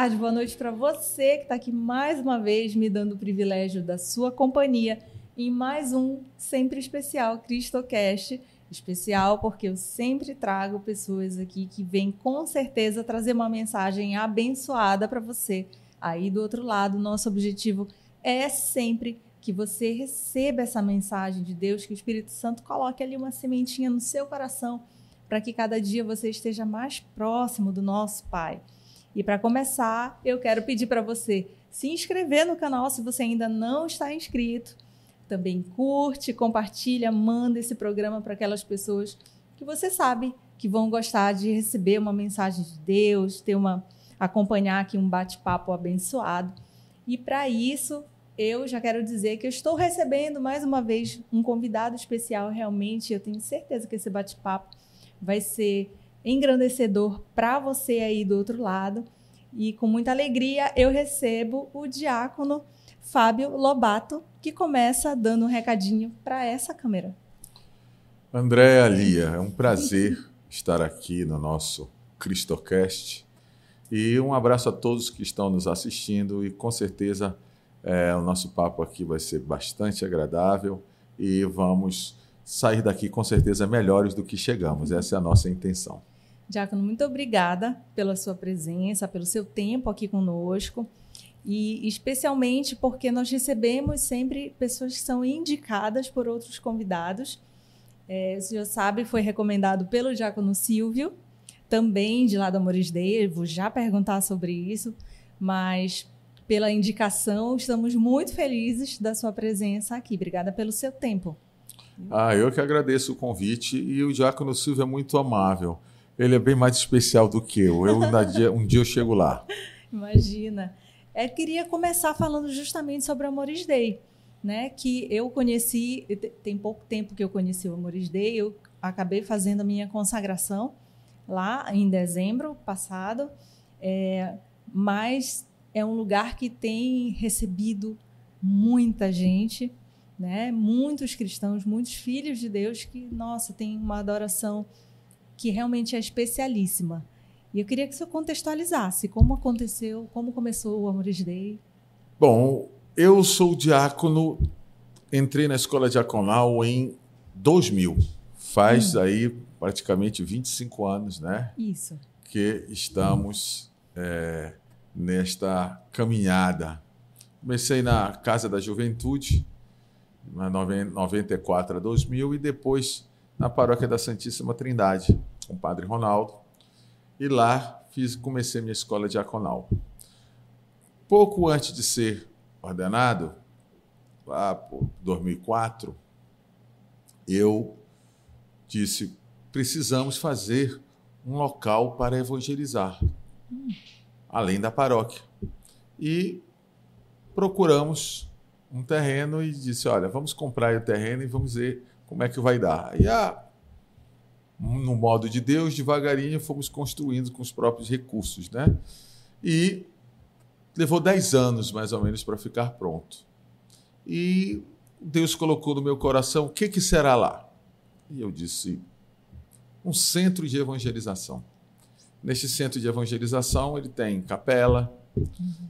tarde, boa noite para você que está aqui mais uma vez me dando o privilégio da sua companhia em mais um sempre especial CristoCast. Especial porque eu sempre trago pessoas aqui que vêm com certeza trazer uma mensagem abençoada para você. Aí do outro lado, nosso objetivo é sempre que você receba essa mensagem de Deus, que o Espírito Santo coloque ali uma sementinha no seu coração para que cada dia você esteja mais próximo do nosso Pai. E para começar, eu quero pedir para você se inscrever no canal se você ainda não está inscrito. Também curte, compartilha, manda esse programa para aquelas pessoas que você sabe que vão gostar de receber uma mensagem de Deus, ter uma acompanhar aqui um bate-papo abençoado. E para isso, eu já quero dizer que eu estou recebendo mais uma vez um convidado especial. Realmente, eu tenho certeza que esse bate-papo vai ser engrandecedor para você aí do outro lado. E com muita alegria eu recebo o diácono Fábio Lobato, que começa dando um recadinho para essa câmera. Andréa Lia, é um prazer estar aqui no nosso Cristocast. E um abraço a todos que estão nos assistindo e com certeza é, o nosso papo aqui vai ser bastante agradável e vamos sair daqui com certeza melhores do que chegamos. Essa é a nossa intenção. Diácono, muito obrigada pela sua presença, pelo seu tempo aqui conosco e especialmente porque nós recebemos sempre pessoas que são indicadas por outros convidados. É, o senhor sabe, foi recomendado pelo Diácono Silvio, também de lá do Amores Day, vou já perguntar sobre isso, mas pela indicação, estamos muito felizes da sua presença aqui. Obrigada pelo seu tempo. Ah, eu que agradeço o convite e o Diácono Silvio é muito amável. Ele é bem mais especial do que eu. eu dia, um dia eu chego lá. Imagina. Eu é, queria começar falando justamente sobre o Amores Day, né? Que eu conheci, tem pouco tempo que eu conheci o Amores Day, eu acabei fazendo a minha consagração lá em dezembro passado, é, mas é um lugar que tem recebido muita gente, né? Muitos cristãos, muitos filhos de Deus que, nossa, tem uma adoração que realmente é especialíssima. E eu queria que você contextualizasse como aconteceu, como começou o Amores Day. Bom, eu sou diácono, entrei na escola diaconal em 2000. Faz hum. aí praticamente 25 anos, né? Isso. Que estamos é, nesta caminhada. Comecei na Casa da Juventude, 94 a 2000 e depois na paróquia da Santíssima Trindade com o Padre Ronaldo e lá fiz comecei minha escola diaconal. Pouco antes de ser ordenado, lá por 2004, eu disse precisamos fazer um local para evangelizar, além da paróquia. E procuramos um terreno e disse: olha, vamos comprar o terreno e vamos ver como é que vai dar. E a, no modo de Deus, devagarinho fomos construindo com os próprios recursos, né? E levou 10 anos mais ou menos para ficar pronto. E Deus colocou no meu coração: o que, que será lá? E eu disse: um centro de evangelização. Neste centro de evangelização, ele tem capela, uhum.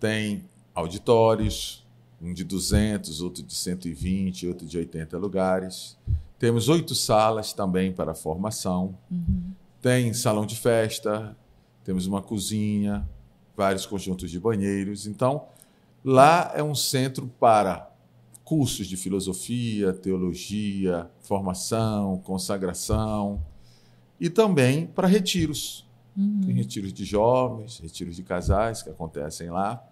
tem auditórios, um de 200, outro de 120, outro de 80 lugares. Temos oito salas também para formação. Uhum. Tem salão de festa, temos uma cozinha, vários conjuntos de banheiros. Então, lá é um centro para cursos de filosofia, teologia, formação, consagração e também para retiros. Uhum. Tem retiros de jovens, retiros de casais que acontecem lá.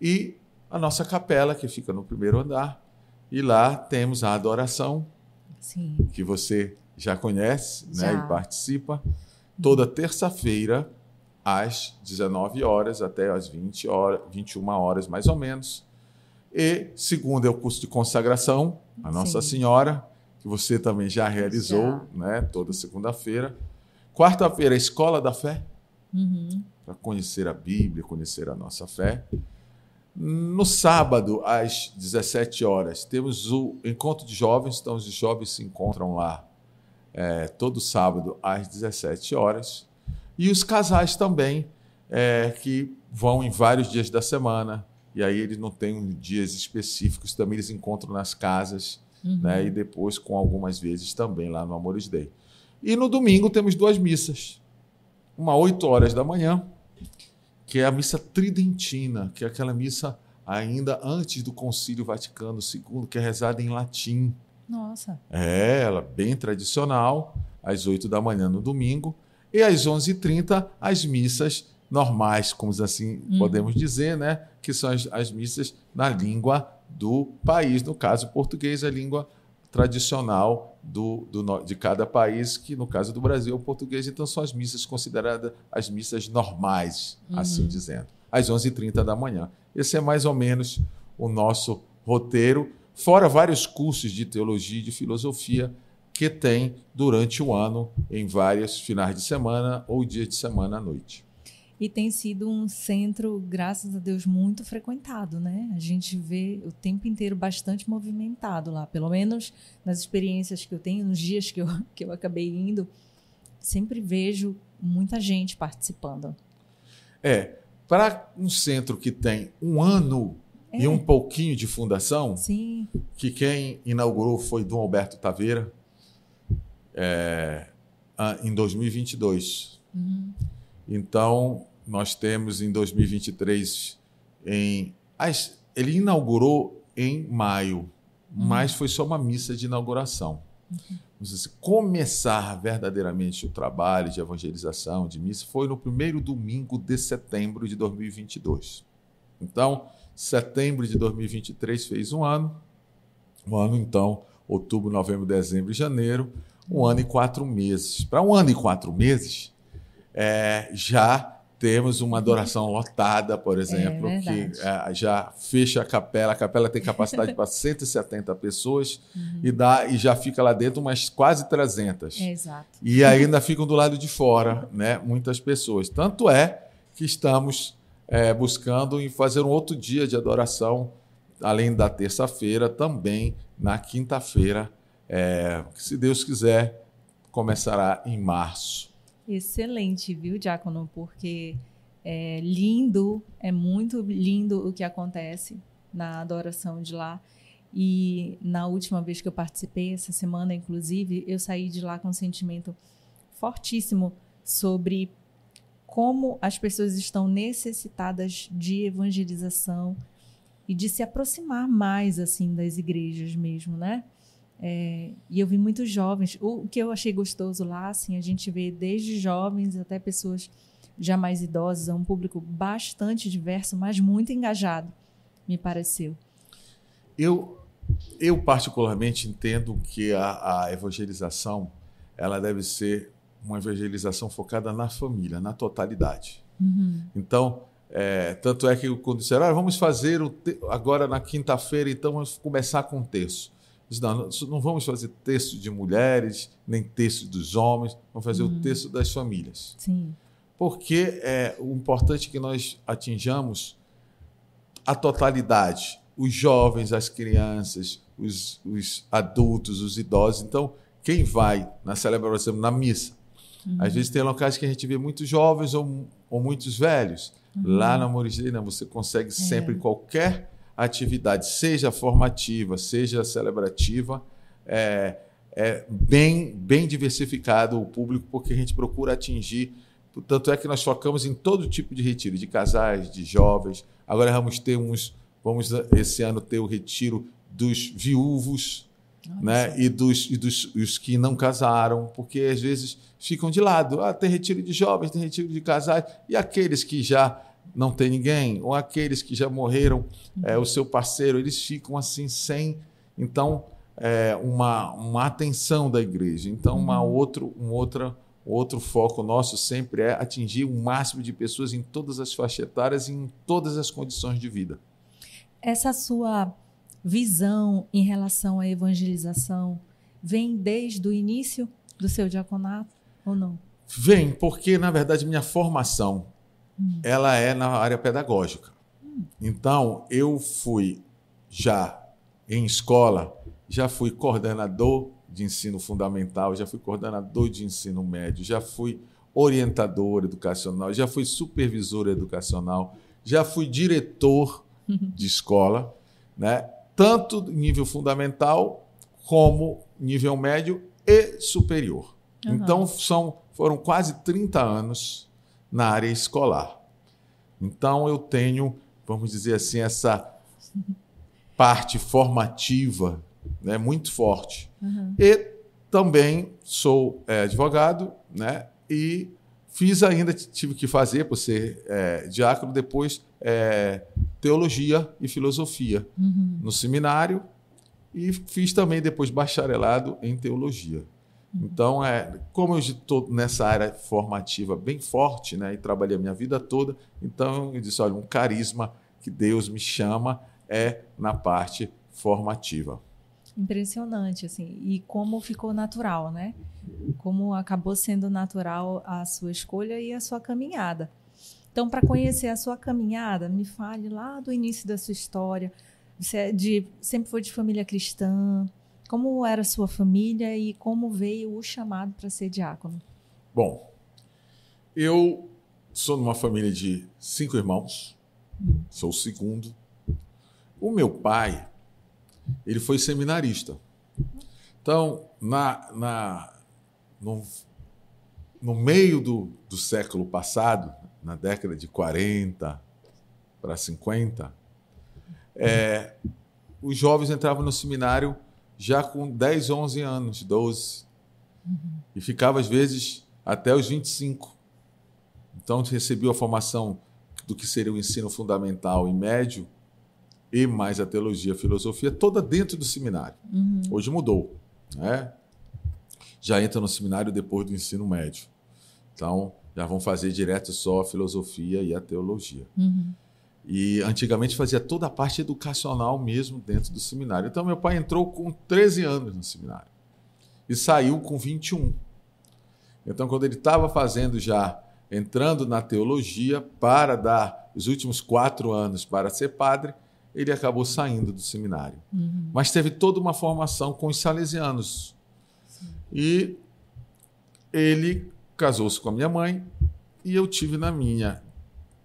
E a nossa capela, que fica no primeiro andar. E lá temos a adoração, Sim. que você já conhece já. Né, e participa, toda terça-feira, às 19 horas até às 20 horas, 21 horas, mais ou menos. E segunda é o curso de consagração, a Nossa Sim. Senhora, que você também já realizou, já. né? Toda segunda-feira. Quarta-feira, a Escola da Fé, uhum. para conhecer a Bíblia, conhecer a nossa fé. No sábado, às 17 horas, temos o encontro de jovens, então os jovens se encontram lá é, todo sábado às 17 horas. E os casais também é, que vão em vários dias da semana, e aí eles não têm dias específicos, também eles encontram nas casas, uhum. né? e depois com algumas vezes também lá no Amores Day. E no domingo temos duas missas. Uma 8 horas da manhã, que é a missa tridentina, que é aquela missa ainda antes do Concílio Vaticano II, que é rezada em latim. Nossa. É, ela bem tradicional, às 8 da manhã no domingo, e às 11h30 as missas normais, como assim uhum. podemos dizer, né? que são as, as, missas na língua do país, no caso português, a língua tradicional do, do, de cada país, que no caso do Brasil é o português, então são as missas consideradas as missas normais, uhum. assim dizendo, às 11h30 da manhã. Esse é mais ou menos o nosso roteiro, fora vários cursos de teologia e de filosofia que tem durante o ano em vários finais de semana ou dias de semana à noite. E tem sido um centro, graças a Deus, muito frequentado, né? A gente vê o tempo inteiro bastante movimentado lá, pelo menos nas experiências que eu tenho, nos dias que eu, que eu acabei indo, sempre vejo muita gente participando. É, para um centro que tem um ano é. e um pouquinho de fundação, Sim. que quem inaugurou foi Dom Alberto Taveira, é, em 2022. Uhum. Então, nós temos em 2023, em, as, ele inaugurou em maio, uhum. mas foi só uma missa de inauguração. Uhum. Começar verdadeiramente o trabalho de evangelização, de missa, foi no primeiro domingo de setembro de 2022. Então, setembro de 2023 fez um ano, um ano então, outubro, novembro, dezembro e janeiro, um ano e quatro meses. Para um ano e quatro meses, é, já temos uma adoração lotada, por exemplo, é que é, já fecha a capela. A capela tem capacidade para 170 pessoas uhum. e, dá, e já fica lá dentro umas quase 300. É, exato. E ainda ficam do lado de fora né, muitas pessoas. Tanto é que estamos é, buscando em fazer um outro dia de adoração, além da terça-feira, também na quinta-feira, é, que se Deus quiser, começará em março. Excelente, viu, Diácono? Porque é lindo, é muito lindo o que acontece na adoração de lá. E na última vez que eu participei, essa semana, inclusive, eu saí de lá com um sentimento fortíssimo sobre como as pessoas estão necessitadas de evangelização e de se aproximar mais assim das igrejas mesmo, né? É, e eu vi muitos jovens. O que eu achei gostoso lá, assim, a gente vê desde jovens até pessoas já mais idosas, é um público bastante diverso, mas muito engajado, me pareceu. Eu, eu particularmente entendo que a, a evangelização ela deve ser uma evangelização focada na família, na totalidade. Uhum. Então, é, tanto é que quando disseram, ah, vamos fazer o agora na quinta-feira, então vamos começar com um terço. Não, não vamos fazer texto de mulheres, nem texto dos homens, vamos fazer uhum. o texto das famílias. Sim. Porque é o importante é que nós atinjamos a totalidade, os jovens, as crianças, os, os adultos, os idosos. Então, quem vai na celebração, na missa, uhum. às vezes tem locais que a gente vê muitos jovens ou, ou muitos velhos. Uhum. Lá na Morisdei, você consegue sempre é. qualquer atividade, seja formativa, seja celebrativa, é, é bem, bem diversificado o público, porque a gente procura atingir. Tanto é que nós focamos em todo tipo de retiro, de casais, de jovens. Agora vamos ter uns, vamos esse ano ter o retiro dos viúvos, né? E dos, e dos os que não casaram, porque às vezes ficam de lado. Ah, tem retiro de jovens, tem retiro de casais, e aqueles que já não tem ninguém, ou aqueles que já morreram, é, o seu parceiro, eles ficam assim sem, então, é, uma, uma atenção da igreja. Então, uma uhum. outro, um outra, outro foco nosso sempre é atingir o máximo de pessoas em todas as faixas etárias e em todas as condições de vida. Essa sua visão em relação à evangelização vem desde o início do seu diaconato ou não? Vem, porque, na verdade, minha formação ela é na área pedagógica. Então, eu fui já em escola, já fui coordenador de ensino fundamental, já fui coordenador de ensino médio, já fui orientador educacional, já fui supervisor educacional, já fui diretor de escola, né? tanto nível fundamental como nível médio e superior. Uhum. Então, são, foram quase 30 anos na área escolar. Então, eu tenho, vamos dizer assim, essa parte formativa né, muito forte. Uhum. E também sou é, advogado, né? E fiz ainda, tive que fazer, por ser é, diácono, depois é, teologia e filosofia uhum. no seminário e fiz também depois bacharelado em teologia. Então, é, como eu estou nessa área formativa bem forte, né, e trabalhei a minha vida toda, então eu disse, olha, um carisma que Deus me chama é na parte formativa. Impressionante, assim, e como ficou natural, né? Como acabou sendo natural a sua escolha e a sua caminhada. Então, para conhecer a sua caminhada, me fale lá do início da sua história. Você é de, sempre foi de família cristã. Como era a sua família e como veio o chamado para ser diácono? Bom, eu sou numa família de cinco irmãos. Hum. Sou o segundo. O meu pai ele foi seminarista. Então, na, na, no, no meio do, do século passado, na década de 40 para 50, é, os jovens entravam no seminário já com 10, 11 anos, 12. E ficava, às vezes, até os 25. Então, recebia a formação do que seria o ensino fundamental e médio e mais a teologia, a filosofia, toda dentro do seminário. Uhum. Hoje mudou. Né? Já entra no seminário depois do ensino médio. Então, já vão fazer direto só a filosofia e a teologia. Uhum. E antigamente fazia toda a parte educacional mesmo dentro do seminário. Então, meu pai entrou com 13 anos no seminário e saiu com 21. Então, quando ele estava fazendo já, entrando na teologia para dar os últimos quatro anos para ser padre, ele acabou saindo do seminário. Uhum. Mas teve toda uma formação com os salesianos. Sim. E ele casou-se com a minha mãe e eu tive na minha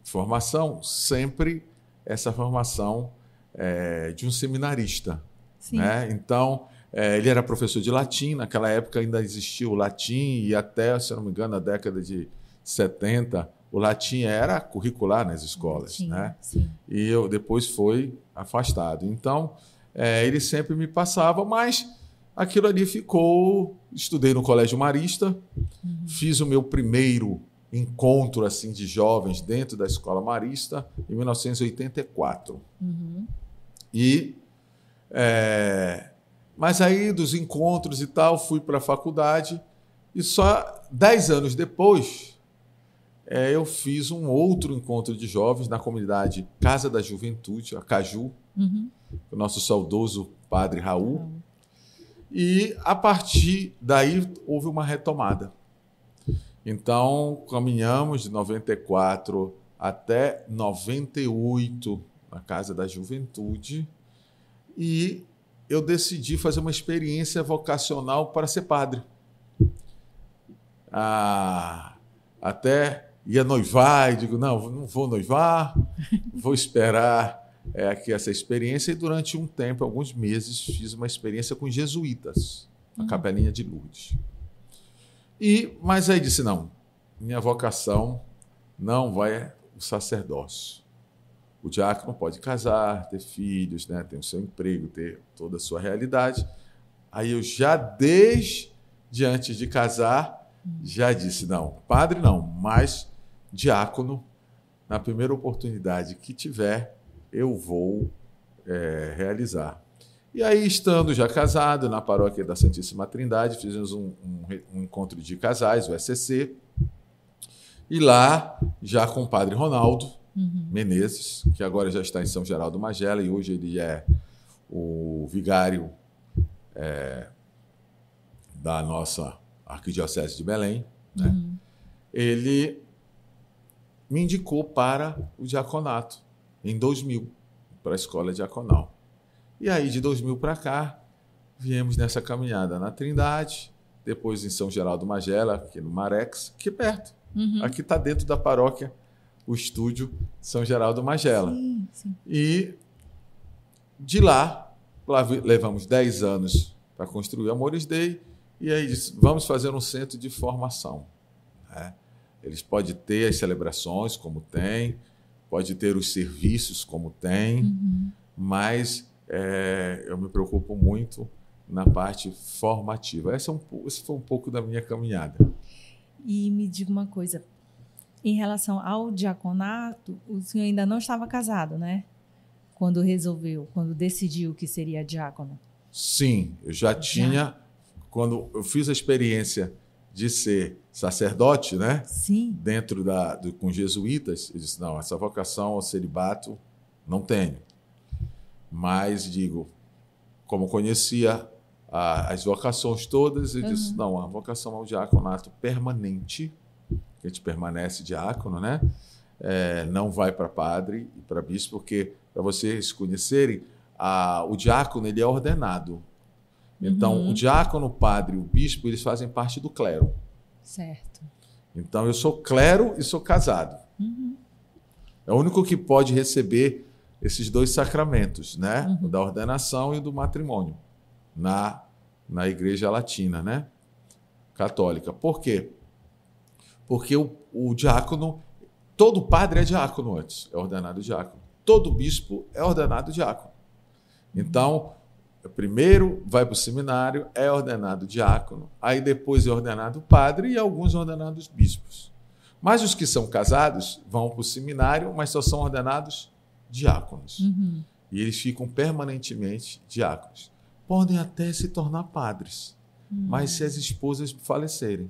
formação sempre essa formação é, de um seminarista. Né? Então, é, ele era professor de latim, naquela época ainda existia o latim, e até, se não me engano, na década de 70, o latim era curricular nas escolas, sim, né? Sim. E eu depois foi afastado. Então, é, ele sempre me passava, mas aquilo ali ficou. Estudei no Colégio Marista, uhum. fiz o meu primeiro encontro assim de jovens dentro da Escola Marista em 1984. Uhum. E é, mas aí dos encontros e tal fui para a faculdade e só dez anos depois é, eu fiz um outro encontro de jovens na comunidade Casa da Juventude, a Caju, uhum. o nosso saudoso padre Raul. Uhum. E a partir daí houve uma retomada. Então, caminhamos de 94 até 98 na Casa da Juventude e eu decidi fazer uma experiência vocacional para ser padre. Ah, até ia noivar e digo, não, não vou noivar, vou esperar é, aqui essa experiência. E durante um tempo, alguns meses, fiz uma experiência com jesuítas, na uhum. Capelinha de Lourdes. E, mas aí disse, não, minha vocação não vai o sacerdócio. O diácono pode casar, ter filhos, né, ter o seu emprego, ter toda a sua realidade. Aí eu já, desde antes de casar, já disse, não, padre não, mas diácono, na primeira oportunidade que tiver, eu vou é, realizar. E aí, estando já casado na paróquia da Santíssima Trindade, fizemos um, um, um encontro de casais, o SCC, e lá, já com o padre Ronaldo uhum. Menezes, que agora já está em São Geraldo Magela, e hoje ele é o vigário é, da nossa Arquidiocese de Belém, né? Uhum. ele me indicou para o diaconato em 2000, para a escola diaconal. E aí, de 2000 para cá, viemos nessa caminhada na Trindade, depois em São Geraldo Magela, aqui no Marex, aqui perto. Uhum. Aqui está dentro da paróquia o estúdio São Geraldo Magela. Sim, sim. E de lá, levamos 10 anos para construir Amores Day, e aí disse, vamos fazer um centro de formação. né? Eles podem ter as celebrações, como tem, pode ter os serviços, como tem, Uhum. mas é, eu me preocupo muito na parte formativa. Essa é um, esse foi um pouco da minha caminhada. E me diga uma coisa. Em relação ao diaconato, o senhor ainda não estava casado, né? Quando resolveu, quando decidiu que seria diácono. Sim, eu já tinha, quando eu fiz a experiência de ser sacerdote, né? Sim. dentro da do, com jesuítas, eu disse não, essa vocação ao celibato não tenho. Mas digo, como conhecia a- as vocações todas, eu disse não, a vocação ao diaconato permanente, que a gente permanece diácono, né? É, não vai para padre e para bispo, porque para vocês conhecerem, a, o diácono ele é ordenado. Então, Uhum. o diácono, o padre e o bispo, eles fazem parte do clero. Certo. Então, eu sou clero e sou casado. Uhum. É o único que pode receber esses dois sacramentos, né? Uhum. O da ordenação e o do matrimônio, na, na Igreja Latina, né? Católica. Por quê? Porque o, o diácono, todo padre é diácono antes, é ordenado diácono. Todo bispo é ordenado diácono. Então, primeiro vai para o seminário, é ordenado diácono, aí depois é ordenado padre e alguns ordenados bispos. Mas os que são casados vão para o seminário, mas só são ordenados diáconos. Uhum. E eles ficam permanentemente diáconos. Podem até se tornar padres, Hum. mas se as esposas falecerem.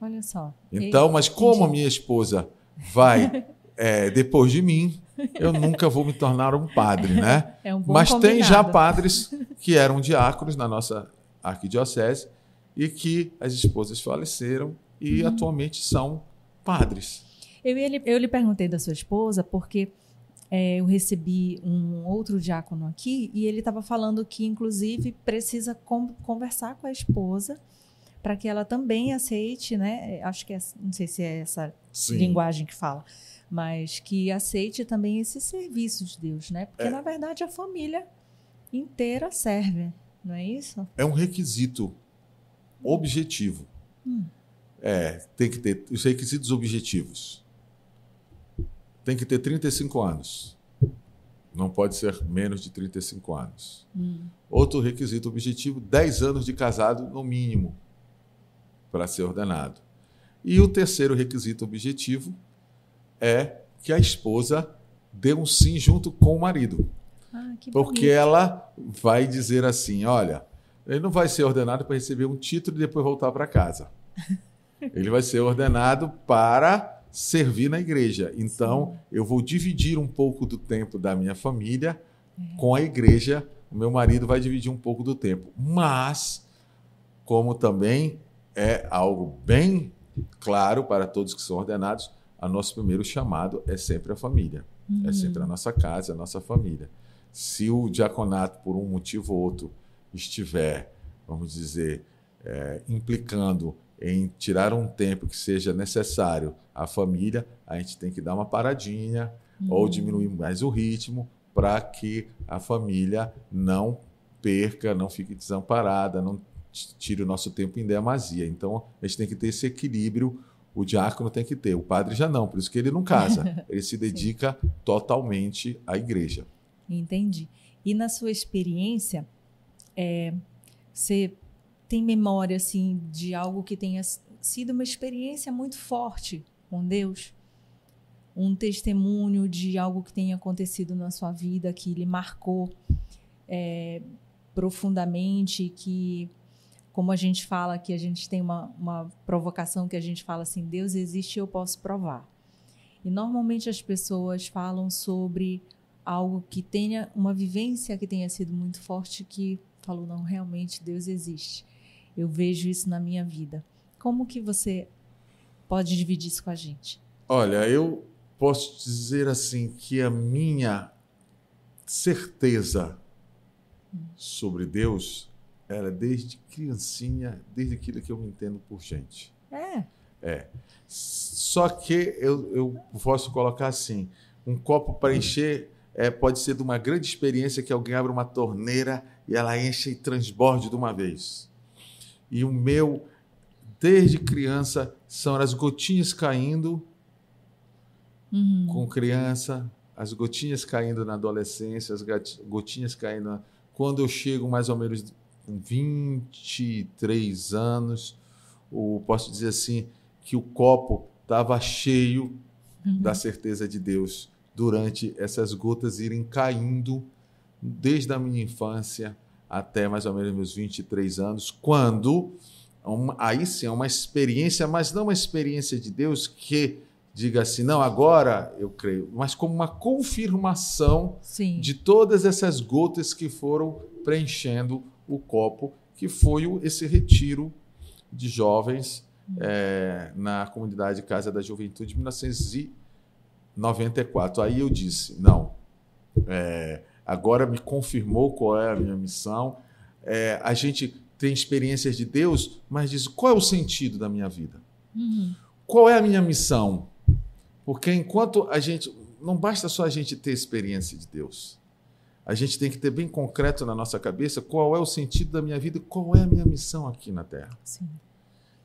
Olha só. Então, mas como a minha esposa vai é, depois de mim, eu nunca vou me tornar um padre, né? É um Mas tem já combinado. padres que eram diáconos na nossa arquidiocese e que as esposas faleceram e Uhum. atualmente são padres. Eu, eu lhe perguntei da sua esposa porque é, eu recebi um outro diácono aqui e ele estava falando que, inclusive, precisa con- conversar com a esposa para que ela também aceite, né? Acho que é, não sei se é essa Sim. linguagem que fala, mas que aceite também esse serviço de Deus, né? Porque, É. na verdade, a família inteira serve, não é isso? É um requisito objetivo. Hum. É, tem que ter os requisitos objetivos. Tem que ter 35 anos. Não pode ser menos de 35 anos. Hum. Outro requisito objetivo: 10 anos de casado, no mínimo, para ser ordenado. E o terceiro requisito objetivo é que a esposa dê um sim junto com o marido. Ah, que Porque ela vai dizer assim: olha, ele não vai ser ordenado para receber um título e depois voltar para casa. Ele vai ser ordenado para servir na igreja. Então, eu vou dividir um pouco do tempo da minha família com a igreja. O meu marido vai dividir um pouco do tempo. Mas, como também é algo bem claro para todos que são ordenados, o nosso primeiro chamado é sempre a família. É sempre a nossa casa, a nossa família. Se o diaconato, por um motivo ou outro, estiver, vamos dizer, é, implicando em tirar um tempo que seja necessário à família, a gente tem que dar uma paradinha ou diminuir mais o ritmo para que a família não perca, não fique desamparada, não tire o nosso tempo em demasia. Então, a gente tem que ter esse equilíbrio. O diácono tem que ter, o padre já não, por isso que ele não casa. Ele se dedica totalmente à igreja. Entendi. E na sua experiência, é, você tem memória assim de algo que tenha sido uma experiência muito forte com Deus? Um testemunho de algo que tenha acontecido na sua vida que lhe marcou é, profundamente, que como a gente fala que a gente tem uma, uma provocação que a gente fala assim, Deus existe eu posso provar. E normalmente as pessoas falam sobre algo que tenha uma vivência que tenha sido muito forte que falou não realmente Deus existe eu vejo isso na minha vida como que você pode dividir isso com a gente Olha, eu posso dizer assim que a minha certeza sobre Deus era desde criancinha, desde aquilo que eu me entendo por gente. é É. Só que eu, eu posso colocar assim: um copo para encher é, pode ser de uma grande experiência que alguém abre uma torneira e ela enche e transborde de uma vez. E o meu, desde criança, são as gotinhas caindo uhum. com criança, as gotinhas caindo na adolescência, as gotinhas caindo. Na... Quando eu chego mais ou menos com 23 anos, o, posso dizer assim, que o copo estava cheio uhum. da certeza de Deus durante essas gotas irem caindo desde a minha infância até mais ou menos meus 23 anos, quando uma, aí sim é uma experiência, mas não uma experiência de Deus que diga assim, não, agora eu creio, mas como uma confirmação sim. de todas essas gotas que foram preenchendo o copo, que foi esse retiro de jovens é, na comunidade Casa da Juventude de 1994. Aí eu disse: não, é, agora me confirmou qual é a minha missão. É, a gente tem experiências de Deus, mas diz: qual é o sentido da minha vida? Uhum. Qual é a minha missão? Porque enquanto a gente. Não basta só a gente ter experiência de Deus. A gente tem que ter bem concreto na nossa cabeça qual é o sentido da minha vida, qual é a minha missão aqui na Terra. Sim.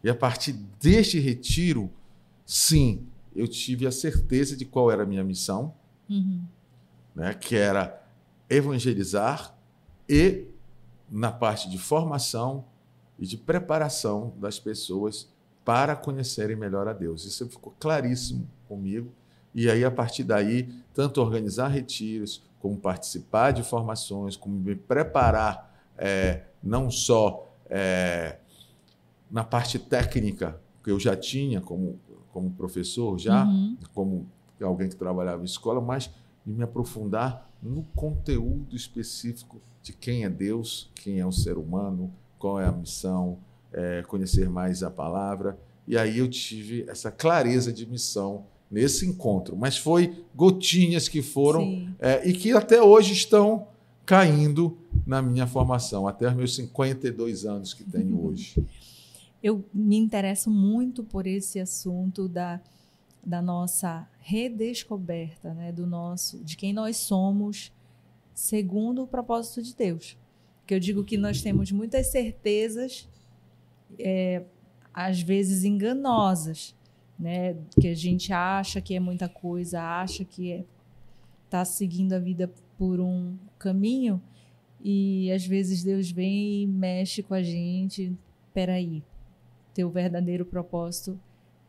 E a partir deste retiro, sim, eu tive a certeza de qual era a minha missão, uhum. né, que era evangelizar e, na parte de formação e de preparação das pessoas para conhecerem melhor a Deus. Isso ficou claríssimo comigo. E aí, a partir daí, tanto organizar retiros, como participar de formações, como me preparar é, não só é, na parte técnica que eu já tinha como, como professor, já uhum. como alguém que trabalhava em escola, mas me aprofundar no conteúdo específico de quem é Deus, quem é o ser humano, qual é a missão, é, conhecer mais a palavra. E aí eu tive essa clareza de missão nesse encontro. Mas foi gotinhas que foram é, e que até hoje estão caindo na minha formação, até os meus 52 anos que tenho hoje eu me interesso muito por esse assunto da, da nossa redescoberta, né, do nosso, de quem nós somos, segundo o propósito de Deus. Que eu digo que nós temos muitas certezas, é, às vezes enganosas, né, que a gente acha que é muita coisa, acha que é tá seguindo a vida por um caminho e às vezes Deus vem e mexe com a gente. Peraí, teu verdadeiro propósito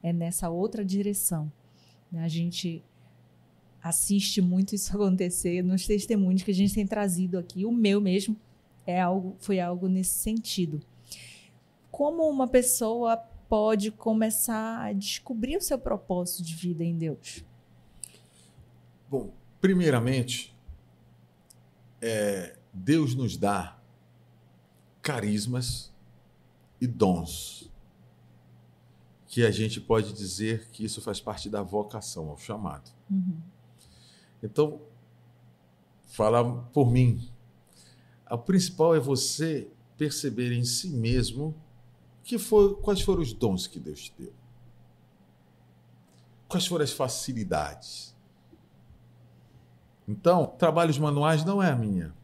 é nessa outra direção. A gente assiste muito isso acontecer nos testemunhos que a gente tem trazido aqui. O meu mesmo é algo, foi algo nesse sentido. Como uma pessoa pode começar a descobrir o seu propósito de vida em Deus? Bom, primeiramente, é, Deus nos dá carismas e dons que a gente pode dizer que isso faz parte da vocação, ao chamado. Uhum. Então, falar por mim, o principal é você perceber em si mesmo que foi, quais foram os dons que Deus te deu. Quais foram as facilidades. Então, trabalhos manuais não é a minha.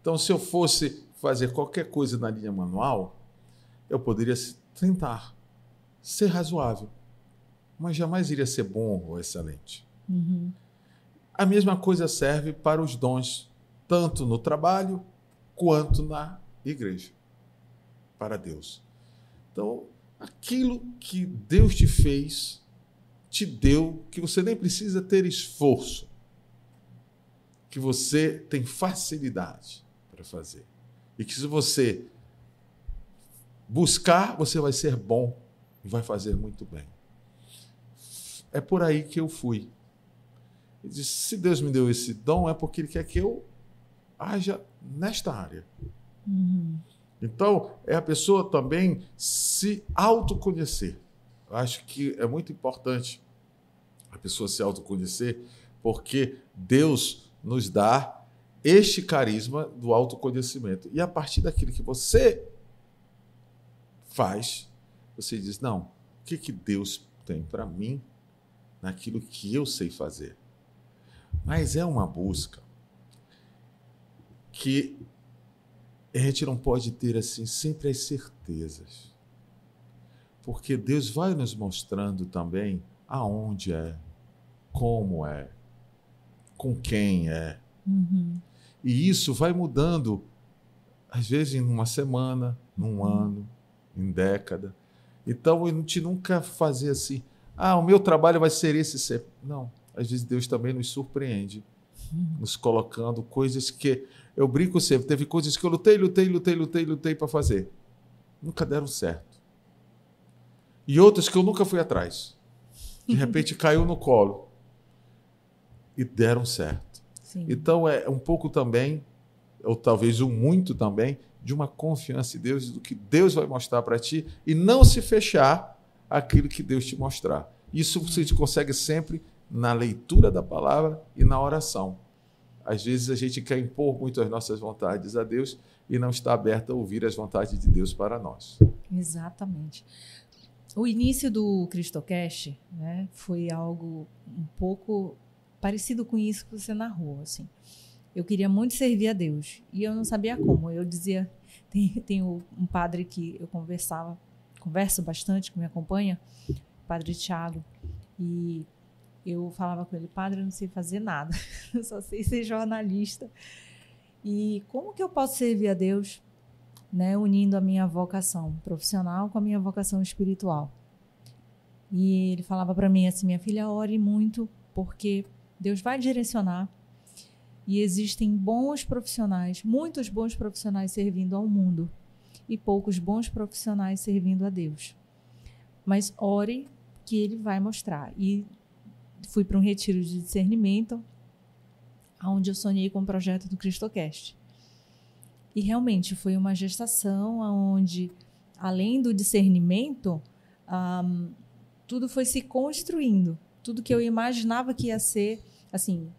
Então, se eu fosse fazer qualquer coisa na linha manual, eu poderia tentar ser razoável, mas jamais iria ser bom ou excelente. Uhum. A mesma coisa serve para os dons, tanto no trabalho quanto na igreja, para Deus. Então, aquilo que Deus te fez, te deu, que você nem precisa ter esforço, que você tem facilidade para fazer. E que se você buscar, você vai ser bom vai fazer muito bem. É por aí que eu fui. Ele disse: se Deus me deu esse dom, é porque Ele quer que eu haja nesta área. Uhum. Então, é a pessoa também se autoconhecer. Eu acho que é muito importante a pessoa se autoconhecer, porque Deus nos dá este carisma do autoconhecimento. E a partir daquilo que você faz, você diz: não, que, que Deus tem para mim naquilo que eu sei fazer. Mas é uma busca que a gente não pode ter assim sempre as certezas. Porque Deus vai nos mostrando também aonde é, como é, com quem é. Uhum. E isso vai mudando, às vezes em uma semana, num ano, em década. Então a gente nunca fazer assim, ah, o meu trabalho vai ser esse sempre. Não, às vezes Deus também nos surpreende, nos colocando coisas que eu brinco sempre, teve coisas que eu lutei, lutei, lutei, lutei, lutei para fazer. Nunca deram certo. E outras que eu nunca fui atrás. De repente caiu no colo e deram certo. Sim. Então é um pouco também, ou talvez um muito também, de uma confiança em Deus, do que Deus vai mostrar para ti e não se fechar aquilo que Deus te mostrar. Isso você consegue sempre na leitura da palavra e na oração. Às vezes a gente quer impor muito as nossas vontades a Deus e não está aberto a ouvir as vontades de Deus para nós. Exatamente. O início do Cristocast né, foi algo um pouco parecido com isso que você narrou. Assim. Eu queria muito servir a Deus e eu não sabia como. Eu dizia, tem, tem um padre que eu conversava, converso bastante, que me acompanha, padre Tiago, e eu falava com ele, padre, eu não sei fazer nada, eu só sei ser jornalista. E como que eu posso servir a Deus, né, unindo a minha vocação profissional com a minha vocação espiritual? E ele falava para mim assim, minha filha, ore muito, porque Deus vai direcionar e existem bons profissionais, muitos bons profissionais servindo ao mundo e poucos bons profissionais servindo a Deus. Mas ore que ele vai mostrar. E fui para um retiro de discernimento, onde eu sonhei com o projeto do Cristocast. E realmente foi uma gestação onde, além do discernimento, um, tudo foi se construindo. Tudo que eu imaginava que ia ser, assim,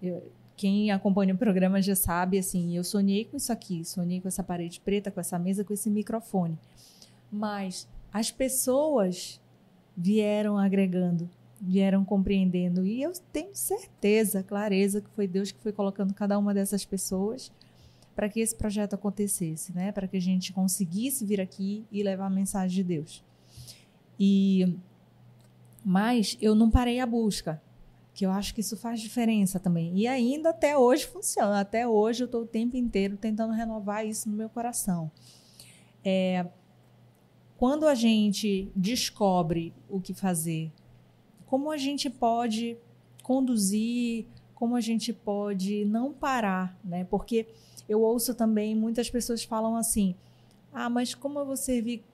eu, quem acompanha o programa já sabe, assim, eu sonhei com isso aqui, sonhei com essa parede preta, com essa mesa, com esse microfone. Mas as pessoas vieram agregando, vieram compreendendo. E eu tenho certeza, clareza, que foi Deus que foi colocando cada uma dessas pessoas para que esse projeto acontecesse, né? Para que a gente conseguisse vir aqui e levar a mensagem de Deus. E mas eu não parei a busca, que eu acho que isso faz diferença também. E ainda até hoje funciona. Até hoje eu estou o tempo inteiro tentando renovar isso no meu coração. É, quando a gente descobre o que fazer, como a gente pode conduzir, como a gente pode não parar, né? Porque eu ouço também muitas pessoas falam assim: "Ah, mas como eu vou servir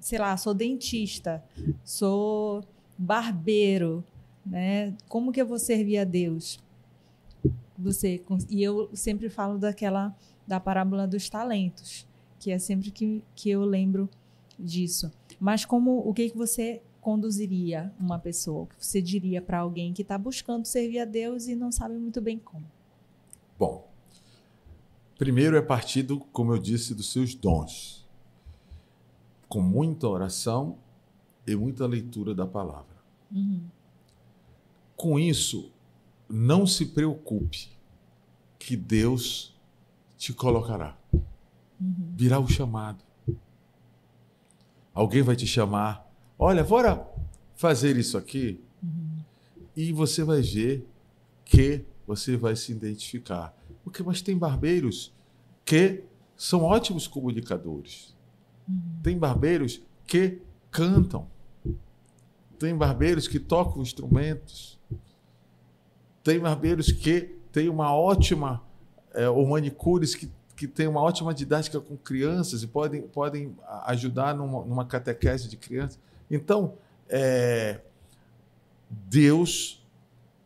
sei lá, sou dentista, sou barbeiro, né? Como que eu vou servir a Deus?" Você e eu sempre falo daquela da parábola dos talentos, que é sempre que, que eu lembro disso. Mas como o que que você conduziria uma pessoa? O que você diria para alguém que está buscando servir a Deus e não sabe muito bem como? Bom, primeiro é partido, como eu disse, dos seus dons, com muita oração e muita leitura da palavra. Uhum. Com isso, não se preocupe que Deus te colocará. Uhum. Virá o chamado. Alguém vai te chamar. Olha, bora fazer isso aqui. Uhum. E você vai ver que você vai se identificar. Porque mas tem barbeiros que são ótimos comunicadores. Uhum. Tem barbeiros que cantam. Tem barbeiros que tocam instrumentos. Tem barbeiros que têm uma ótima, é, ou manicures que, que têm uma ótima didática com crianças e podem, podem ajudar numa, numa catequese de crianças. Então, é, Deus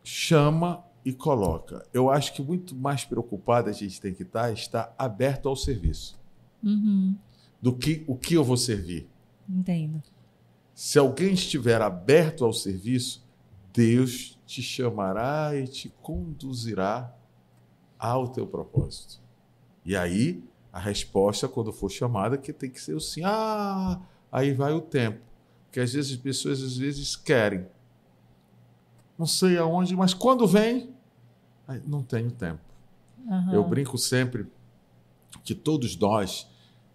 chama e coloca. Eu acho que muito mais preocupado a gente tem que estar, está aberto ao serviço. Uhum. Do que o que eu vou servir. Entendo. Se alguém estiver aberto ao serviço, Deus te chamará e te conduzirá ao teu propósito. E aí, a resposta, quando for chamada, que tem que ser o sim. Ah, aí vai o tempo. que às vezes as pessoas às vezes querem. Não sei aonde, mas quando vem, não tenho tempo. Uhum. Eu brinco sempre que todos nós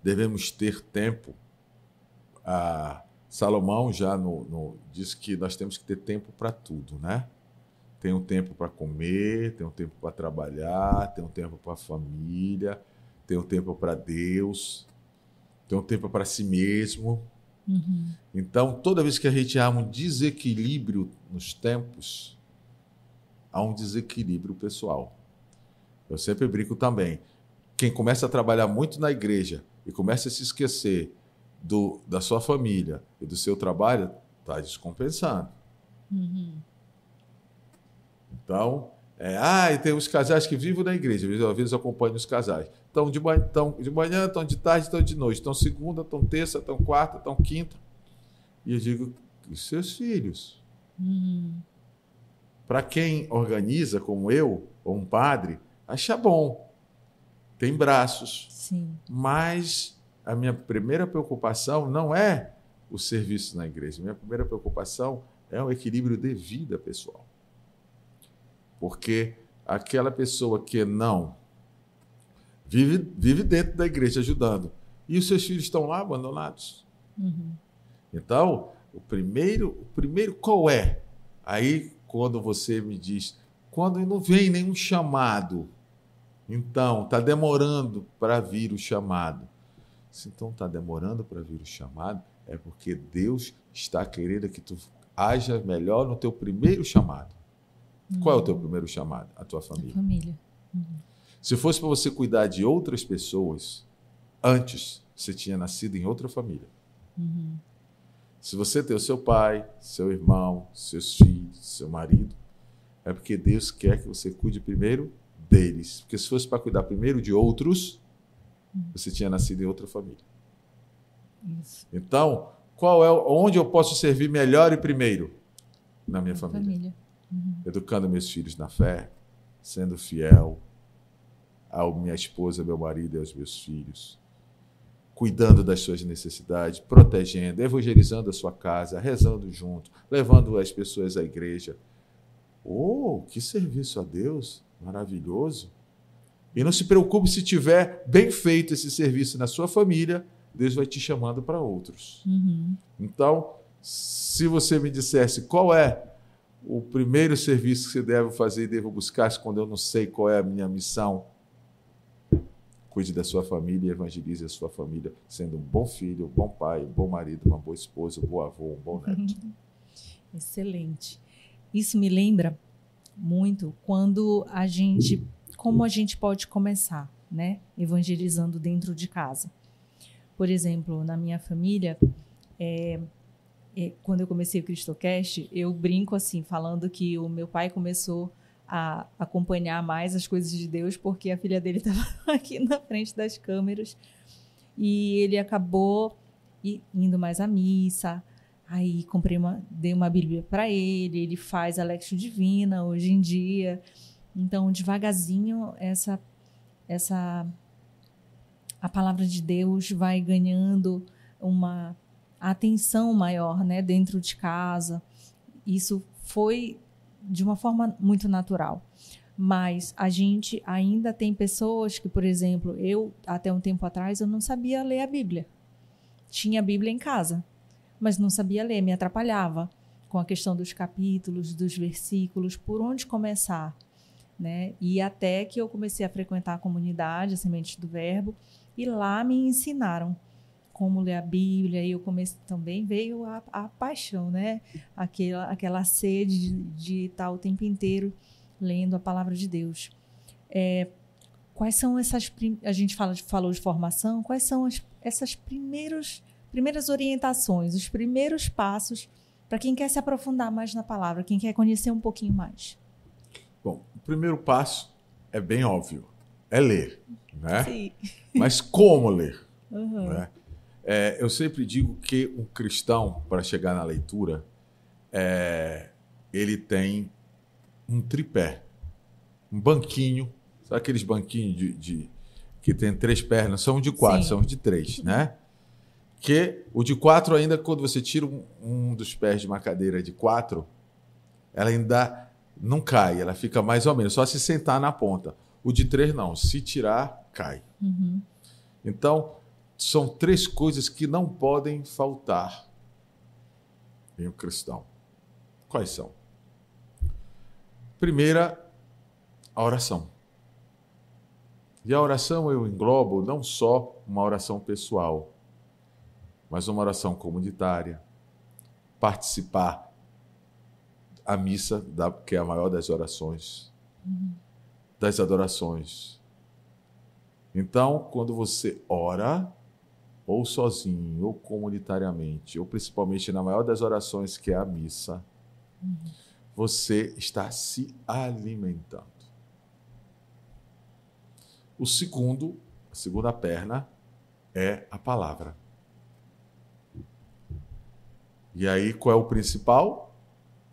devemos ter tempo. Ah, Salomão já no, no, diz que nós temos que ter tempo para tudo, né? Tem um tempo para comer, tem um tempo para trabalhar, tem um tempo para a família, tem um tempo para Deus, tem um tempo para si mesmo. Uhum. Então, toda vez que a gente há um desequilíbrio nos tempos, há um desequilíbrio pessoal. Eu sempre brinco também. Quem começa a trabalhar muito na igreja e começa a se esquecer do, da sua família e do seu trabalho, está descompensando. Uhum. Então, é, ah, e tem os casais que vivem na igreja, às vezes eu acompanho os casais. Estão de, tão, de manhã, estão de tarde, estão de noite. Estão segunda, estão terça, estão quarta, estão quinta. E eu digo, e seus filhos? Uhum. Para quem organiza, como eu, ou um padre, acha bom. Tem braços. Sim. Mas a minha primeira preocupação não é o serviço na igreja. Minha primeira preocupação é o equilíbrio de vida pessoal. Porque aquela pessoa que não vive, vive dentro da igreja ajudando e os seus filhos estão lá abandonados. Uhum. Então, o primeiro, o primeiro qual é? Aí, quando você me diz, quando não vem nenhum chamado, então está demorando para vir o chamado. Se então está demorando para vir o chamado, é porque Deus está querendo que tu haja melhor no teu primeiro chamado. Uhum. Qual é o teu primeiro chamado? A tua família. A família. Uhum. Se fosse para você cuidar de outras pessoas, antes você tinha nascido em outra família. Uhum. Se você tem o seu pai, seu irmão, seus filhos, seu marido, é porque Deus quer que você cuide primeiro deles. Porque se fosse para cuidar primeiro de outros, uhum. você tinha nascido em outra família. Isso. Então, qual é onde eu posso servir melhor e primeiro? Na minha família. família. Uhum. Educando meus filhos na fé, sendo fiel à minha esposa, meu marido e aos meus filhos, cuidando das suas necessidades, protegendo, evangelizando a sua casa, rezando junto, levando as pessoas à igreja. Oh, que serviço a Deus maravilhoso! E não se preocupe se tiver bem feito esse serviço na sua família, Deus vai te chamando para outros. Uhum. Então, se você me dissesse qual é o primeiro serviço que você deve fazer e devo buscar quando eu não sei qual é a minha missão, cuide da sua família evangelize a sua família, sendo um bom filho, um bom pai, um bom marido, uma boa esposa, um bom avô, um bom neto. Excelente. Isso me lembra muito quando a gente, como a gente pode começar, né, evangelizando dentro de casa. Por exemplo, na minha família, é, quando eu comecei o CristoCast, eu brinco assim, falando que o meu pai começou a acompanhar mais as coisas de Deus, porque a filha dele estava aqui na frente das câmeras e ele acabou indo mais à missa. Aí comprei uma, dei uma Bíblia para ele, ele faz a Lectio Divina hoje em dia. Então, devagarzinho, essa essa a palavra de Deus vai ganhando uma atenção maior, né, dentro de casa. Isso foi de uma forma muito natural. Mas a gente ainda tem pessoas que, por exemplo, eu até um tempo atrás eu não sabia ler a Bíblia. Tinha a Bíblia em casa, mas não sabia ler, me atrapalhava com a questão dos capítulos, dos versículos, por onde começar, né? E até que eu comecei a frequentar a comunidade, a Semente do Verbo, e lá me ensinaram como ler a Bíblia, e eu comecei também veio a, a paixão, né? Aquela, aquela sede de, de estar o tempo inteiro lendo a palavra de Deus. É, quais são essas a gente fala, falou de formação, quais são as, essas primeiros, primeiras orientações, os primeiros passos para quem quer se aprofundar mais na palavra, quem quer conhecer um pouquinho mais? Bom, o primeiro passo é bem óbvio, é ler, né? Sim. Mas como ler? Uhum. Né? É, eu sempre digo que um cristão, para chegar na leitura, é, ele tem um tripé, um banquinho, sabe aqueles banquinhos de, de que tem três pernas? São de quatro, Sim. são de três, né? Que o de quatro ainda, quando você tira um, um dos pés de uma cadeira de quatro, ela ainda não cai, ela fica mais ou menos, só se sentar na ponta. O de três não, se tirar, cai. Uhum. Então, são três coisas que não podem faltar em um cristão. Quais são? Primeira, a oração. E a oração eu englobo não só uma oração pessoal, mas uma oração comunitária, participar a missa, da, que é a maior das orações, Uhum. das adorações. Então, quando você ora, ou sozinho, ou comunitariamente, ou principalmente na maior das orações, que é a missa, você está se alimentando. O segundo, a segunda perna, é a palavra. E aí, qual é o principal?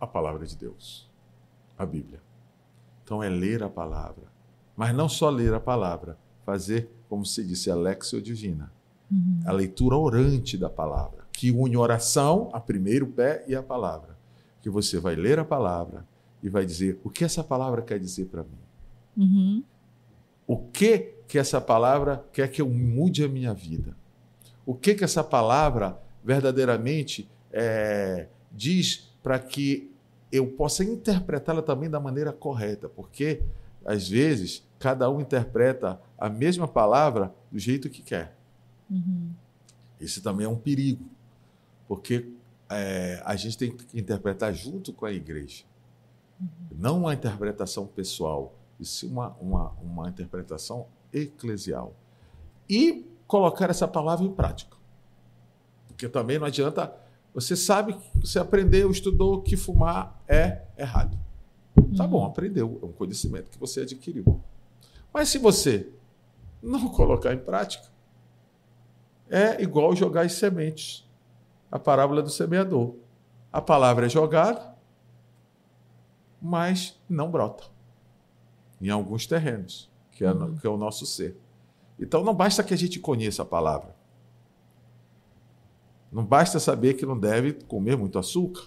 A palavra de Deus, a Bíblia. Então, é ler a palavra. Mas não só ler a palavra, fazer, como se disse, a Lexio Divina Uhum. a leitura orante da palavra, que une oração, a primeiro pé, e a palavra. Que você vai ler a palavra e vai dizer o que essa palavra quer dizer para mim. Uhum. O que que essa palavra quer que eu mude a minha vida? O que que essa palavra verdadeiramente é, diz para que eu possa interpretá-la também da maneira correta? Porque às vezes cada um interpreta a mesma palavra do jeito que quer. Uhum. Esse também é um perigo, porque é, a gente tem que interpretar junto com a igreja. Não uma interpretação pessoal, e sim uma, uma, uma interpretação eclesial. E colocar essa palavra em prática. Porque também não adianta. Você sabe, você aprendeu, estudou que fumar é errado. Tá bom, aprendeu, é um conhecimento que você adquiriu. Mas se você não colocar em prática, é igual jogar as sementes. A parábola do semeador. A palavra é jogada, mas não brota. Em alguns terrenos, que é, no- que é o nosso ser. Então não basta que a gente conheça a palavra. Não basta saber que não deve comer muito açúcar.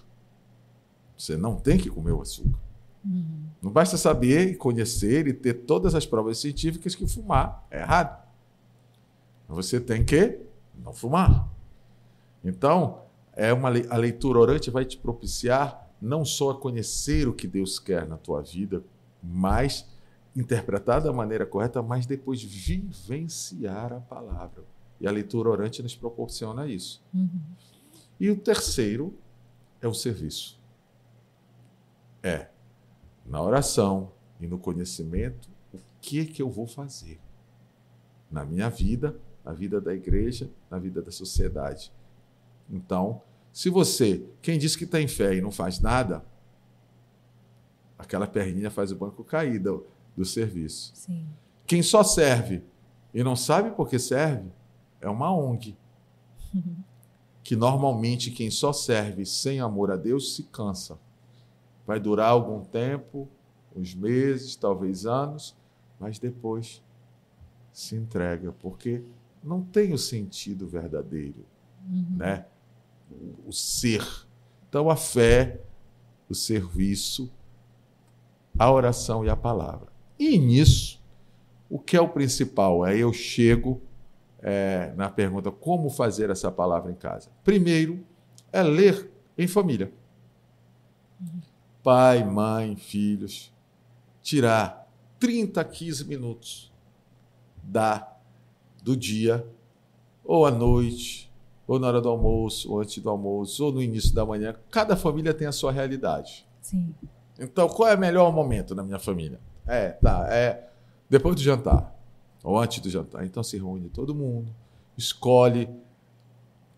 Você não tem que comer o açúcar. Uhum. Não basta saber e conhecer e ter todas as provas científicas que fumar é errado. Você tem que não fumar. Então, é uma a leitura orante vai te propiciar não só a conhecer o que Deus quer na tua vida, mas interpretar da maneira correta, mas depois vivenciar a palavra. E a leitura orante nos proporciona isso. Uhum. E o terceiro é o serviço. É, na oração e no conhecimento, o que que eu vou fazer na minha vida, na vida da igreja, na vida da sociedade. Então, se você, quem diz que tem fé e não faz nada, aquela perninha faz o banco cair do, do serviço. Sim. Quem só serve e não sabe por que serve é uma ONG. Que normalmente quem só serve sem amor a Deus se cansa. Vai durar algum tempo, uns meses, talvez anos, mas depois se entrega, porque não tem o sentido verdadeiro, Uhum. né? O, o ser. Então a fé, o serviço, a oração e a palavra. E nisso, o que é o principal? Aí eu chego é, na pergunta como fazer essa palavra em casa. Primeiro, é ler em família. Pai, mãe, filhos. Tirar 30, 15 minutos da, do dia, ou à noite, ou na hora do almoço, ou antes do almoço, ou no início da manhã. Cada família tem a sua realidade. Sim. Então, qual é o melhor momento na minha família? É, tá, é depois do jantar, ou antes do jantar. Então se reúne todo mundo, escolhe,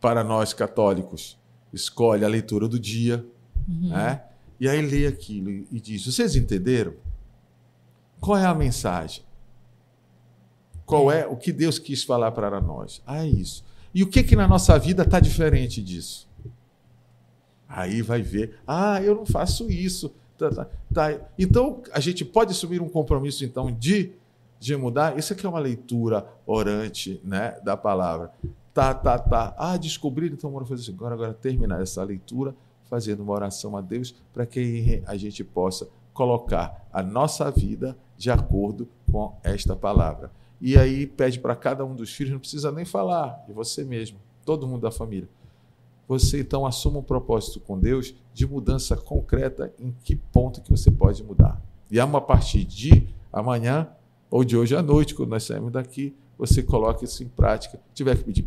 para nós católicos, escolhe a leitura do dia, Uhum. né? e aí lê aquilo e e diz: Vocês entenderam? Qual é a mensagem? Qual é o que Deus quis falar para nós? Ah, é isso. E o que que na nossa vida está diferente disso? Aí vai ver, ah, eu não faço isso. Tá, tá, tá. Então, a gente pode assumir um compromisso, então, de, de mudar. Isso aqui é uma leitura orante né, da palavra. tá, tá, tá. Ah, descobriram, então vamos fazer assim. Agora, agora terminar essa leitura fazendo uma oração a Deus para que a gente possa colocar a nossa vida de acordo com esta palavra. E aí pede para cada um dos filhos, não precisa nem falar, de você mesmo, todo mundo da família. Você então assuma um propósito com Deus de mudança concreta em que ponto que você pode mudar. E a partir de amanhã ou de hoje à noite, quando nós saímos daqui, você coloca isso em prática. Se tiver que pedir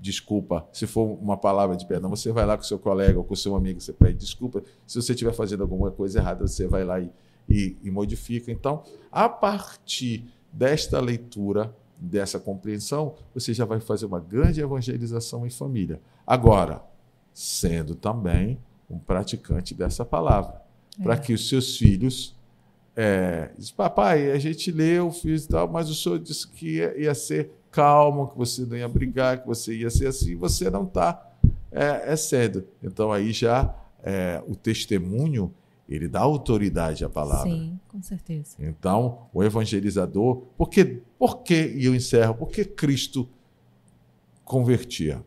desculpa, se for uma palavra de perdão, você vai lá com seu colega ou com seu amigo, você pede desculpa. Se você estiver fazendo alguma coisa errada, você vai lá e, e, e modifica. Então, a partir desta leitura, dessa compreensão, você já vai fazer uma grande evangelização em família. Agora, sendo também um praticante dessa palavra, é. para que os seus filhos é, diz, papai, a gente leu, fiz tal, mas o senhor disse que ia, ia, ser calmo, que você não ia brigar, que você ia ser assim, você não está é, é cedo. Então aí já é, o testemunho ele dá autoridade à palavra. Sim, com certeza. Então o evangelizador, porque, por que, e eu encerro, porque Cristo convertia?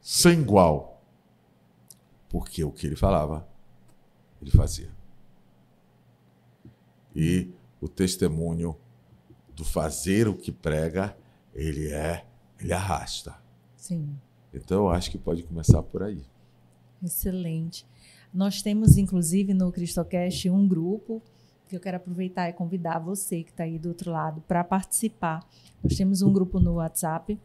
Sem igual. Porque o que ele falava, ele fazia e o testemunho do fazer o que prega, ele é, ele arrasta. Sim. Então eu acho que pode começar por aí. Excelente. Nós temos, inclusive, no Cristocast um grupo que eu quero aproveitar e convidar você que está aí do outro lado para participar. Nós temos um grupo no WhatsApp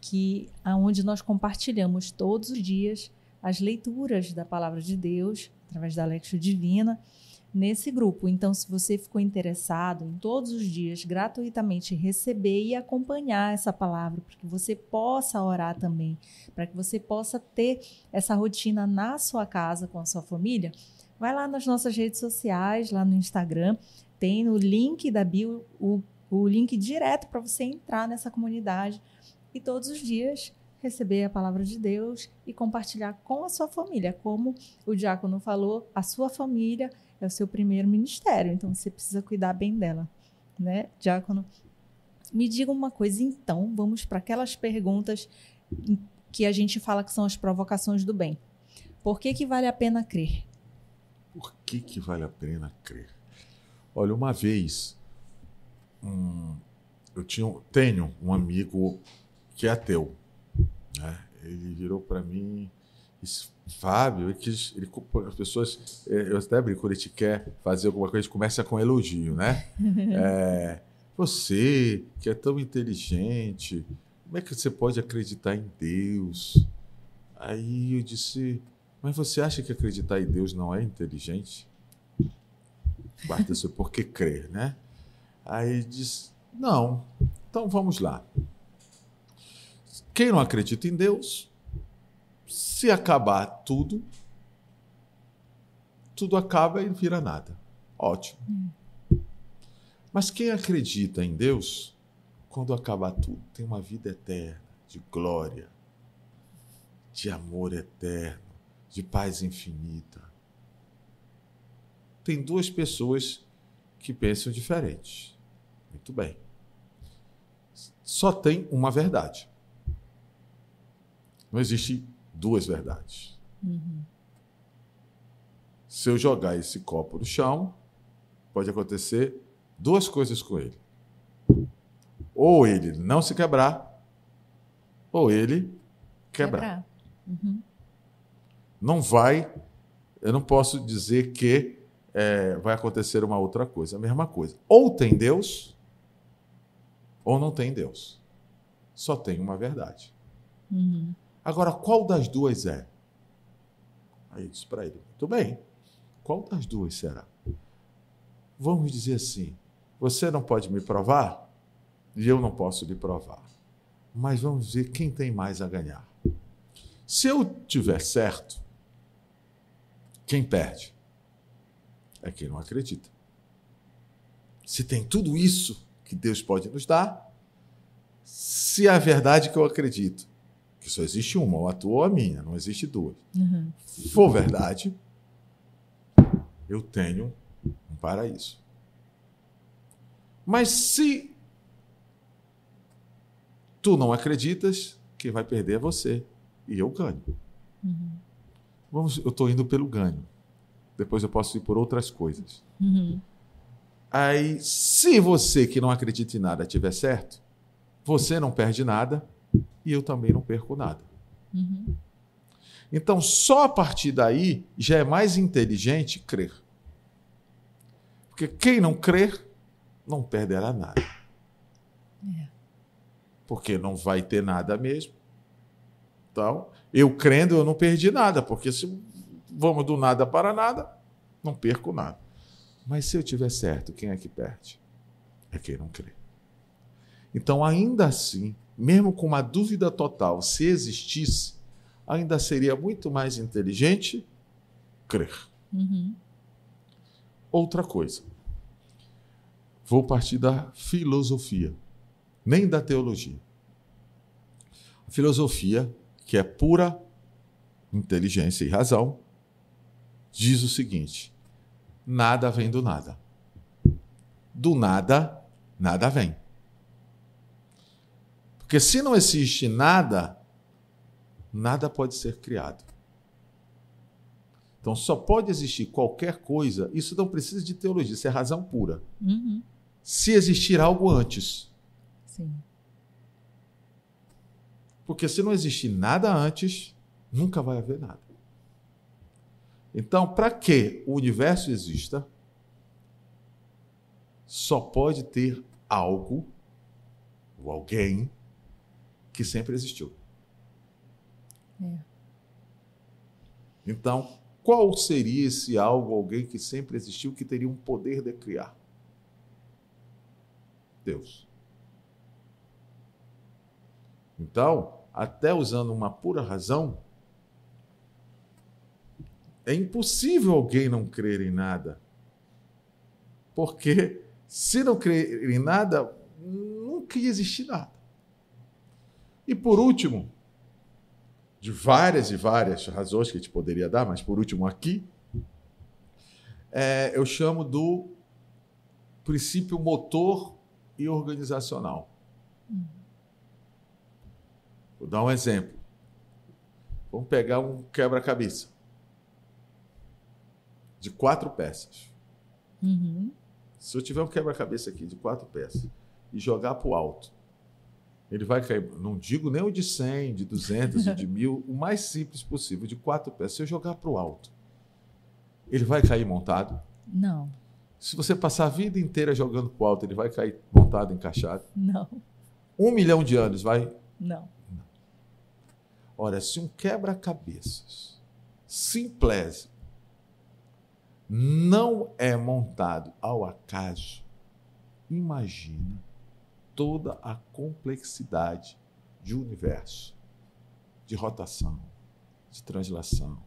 que aonde nós compartilhamos todos os dias as leituras da palavra de Deus através da Lexio Divina nesse grupo. Então, se você ficou interessado em todos os dias gratuitamente receber e acompanhar essa palavra, para que você possa orar também, para que você possa ter essa rotina na sua casa com a sua família, vai lá nas nossas redes sociais, lá no Instagram, tem no link da bio o, o link direto para você entrar nessa comunidade e todos os dias receber a palavra de Deus e compartilhar com a sua família. Como o diácono falou, a sua família é o seu primeiro ministério, então você precisa cuidar bem dela, né, diácono? Me diga uma coisa, então, vamos para aquelas perguntas que a gente fala que são as provocações do bem. Por que, que vale a pena crer? Por que, que vale a pena crer? Olha, uma vez, um, eu tinha, tenho um amigo que é ateu. Né? Ele virou para mim Fábio, ele quis, ele, as pessoas, é, eu até brinco, quando a gente quer fazer alguma coisa, a gente começa com elogio, né? é, você, que é tão inteligente, como é que você pode acreditar em Deus? Aí eu disse, mas você acha que acreditar em Deus não é inteligente? Isso, por que crer, né? Aí ele disse, não, então vamos lá. Quem não acredita em Deus se acabar tudo, tudo acaba e vira nada. Ótimo. Mas quem acredita em Deus, quando acabar tudo, tem uma vida eterna, de glória, de amor eterno, de paz infinita. Tem duas pessoas que pensam diferente. Muito bem. Só tem uma verdade. Não existe duas verdades. Uhum. Se eu jogar esse copo no chão, pode acontecer duas coisas com ele. Ou ele não se quebrar, ou ele quebrar. quebrar. Uhum. Não vai, eu não posso dizer que é, vai acontecer uma outra coisa. A mesma coisa. Ou tem Deus, ou não tem Deus. Só tem uma verdade. Uhum. Agora, qual das duas é? Aí eu disse para ele: muito bem, qual das duas será? Vamos dizer assim: você não pode me provar e eu não posso lhe provar. Mas vamos ver quem tem mais a ganhar. Se eu tiver certo, quem perde? É quem não acredita. Se tem tudo isso que Deus pode nos dar, se é a verdade que eu acredito, que só existe uma, ou a tua ou a minha, não existe duas. Uhum. For verdade, eu tenho um paraíso. Mas se Tu não acreditas, quem vai perder é você. E eu ganho. Uhum. Vamos, eu estou indo pelo ganho. Depois eu posso ir por outras coisas. Uhum. Aí, se você que não acredita em nada tiver certo, você não perde nada e eu também não perco nada. Uhum. Então, só a partir daí já é mais inteligente crer. Porque quem não crer não perderá nada. É. Porque não vai ter nada mesmo. Então, eu crendo, eu não perdi nada, porque se vamos do nada para nada, não perco nada. Mas se eu tiver certo, quem é que perde? É quem não crê. Então, ainda assim, mesmo com uma dúvida total, se existisse, ainda seria muito mais inteligente crer. Uhum. Outra coisa. Vou partir da filosofia, nem da teologia. A filosofia, que é pura inteligência e razão, diz o seguinte: nada vem do nada. Do nada, nada vem. Porque se não existe nada, nada pode ser criado. Então só pode existir qualquer coisa, isso não precisa de teologia, isso é razão pura. Uhum. Se existir algo antes. Sim. Porque se não existir nada antes, nunca vai haver nada. Então, para que o universo exista, só pode ter algo ou alguém que sempre existiu. É. Então, qual seria esse algo, alguém que sempre existiu, que teria um poder de criar? Deus. Então, até usando uma pura razão, é impossível alguém não crer em nada. Porque se não crer em nada, nunca ia existir nada. E por último, de várias e várias razões que a gente poderia dar, mas por último aqui, é, eu chamo do princípio motor e organizacional. Vou dar um exemplo. Vamos pegar um quebra-cabeça de quatro peças. Uhum. Se eu tiver um quebra-cabeça aqui de quatro peças e jogar para o alto, ele vai cair, não digo nem o de 100, de 200, de mil, o mais simples possível, de quatro peças. Se eu jogar para o alto, ele vai cair montado? Não. Se você passar a vida inteira jogando para o alto, ele vai cair montado, encaixado? Não. Um milhão de anos vai? Não. Ora, se um quebra-cabeças simplesio não é montado ao acaso, imagina toda a complexidade de universo, de rotação, de translação,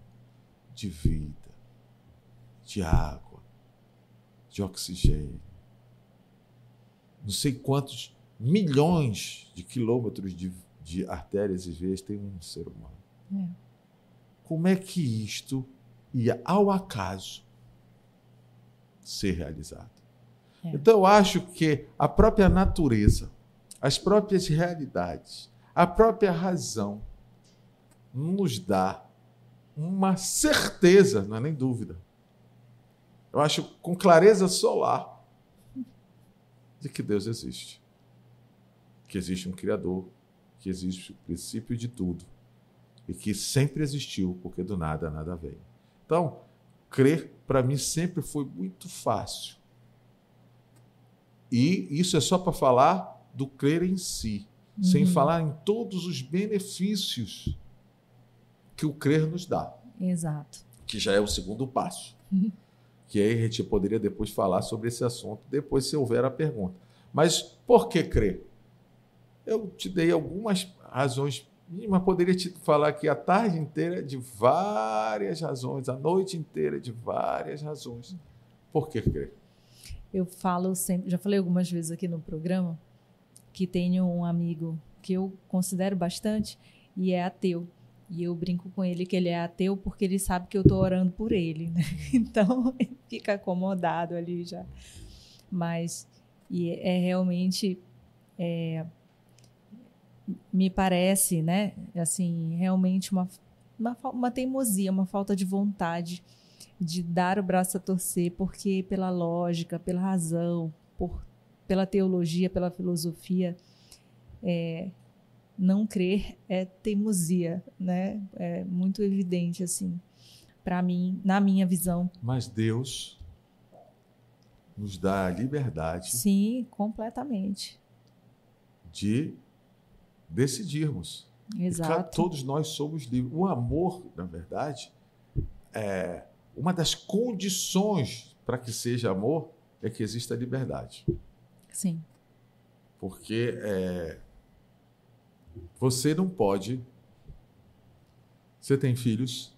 de vida, de água, de oxigênio. Não sei quantos milhões de quilômetros de, de artérias e veias tem um ser humano. É. Como é que isto ia, ao acaso, ser realizado? É. Então, eu acho que a própria natureza, as próprias realidades, a própria razão nos dá uma certeza, não é nem dúvida. Eu acho com clareza solar de que Deus existe. Que existe um Criador, que existe o princípio de tudo e que sempre existiu, porque do nada nada veio. Então, crer para mim sempre foi muito fácil. E isso é só para falar do crer em si, uhum. sem falar em todos os benefícios que o crer nos dá. Exato. Que já é o segundo passo. Uhum. Que aí a gente poderia depois falar sobre esse assunto, depois se houver a pergunta. Mas por que crer? Eu te dei algumas razões, mas poderia te falar aqui a tarde inteira de várias razões, a noite inteira de várias razões. Por que crer? Eu falo sempre, já falei algumas vezes aqui no programa, que tenho um amigo que eu considero bastante e é ateu. E eu brinco com ele que ele é ateu porque ele sabe que eu estou orando por ele, né? Então ele fica acomodado ali já. Mas e é realmente é, me parece, né, assim, realmente uma, uma, uma teimosia, uma falta de vontade de dar o braço a torcer, porque pela lógica, pela razão, por, pela teologia, pela filosofia, é, não crer é teimosia, né? É muito evidente assim, para mim, na minha visão. Mas Deus nos dá a liberdade. Sim, completamente. De decidirmos. Exato. todos nós somos livres. O amor, na verdade, é uma das condições para que seja amor é que exista liberdade. Sim. Porque é, você não pode. Você tem filhos?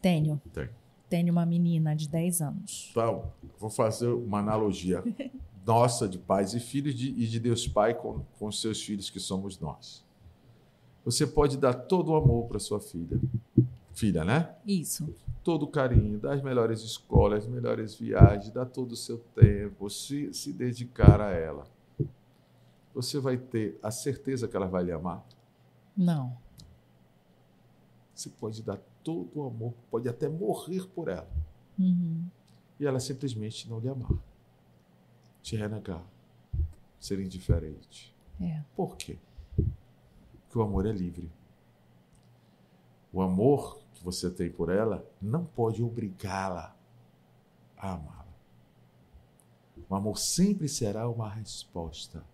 Tenho. Tem. Tenho uma menina de 10 anos. Então, vou fazer uma analogia nossa de pais e filhos de, e de Deus Pai com, com seus filhos, que somos nós. Você pode dar todo o amor para sua filha. Filha, né? Isso. Todo o carinho, dar as melhores escolas, as melhores viagens, dar todo o seu tempo, se, se dedicar a ela. Você vai ter a certeza que ela vai lhe amar? Não. Você pode dar todo o amor, pode até morrer por ela. Uhum. E ela simplesmente não lhe amar. Te renegar. Ser indiferente. É. Por quê? Porque o amor é livre. O amor que você tem por ela não pode obrigá-la a amá-la. O amor sempre será uma resposta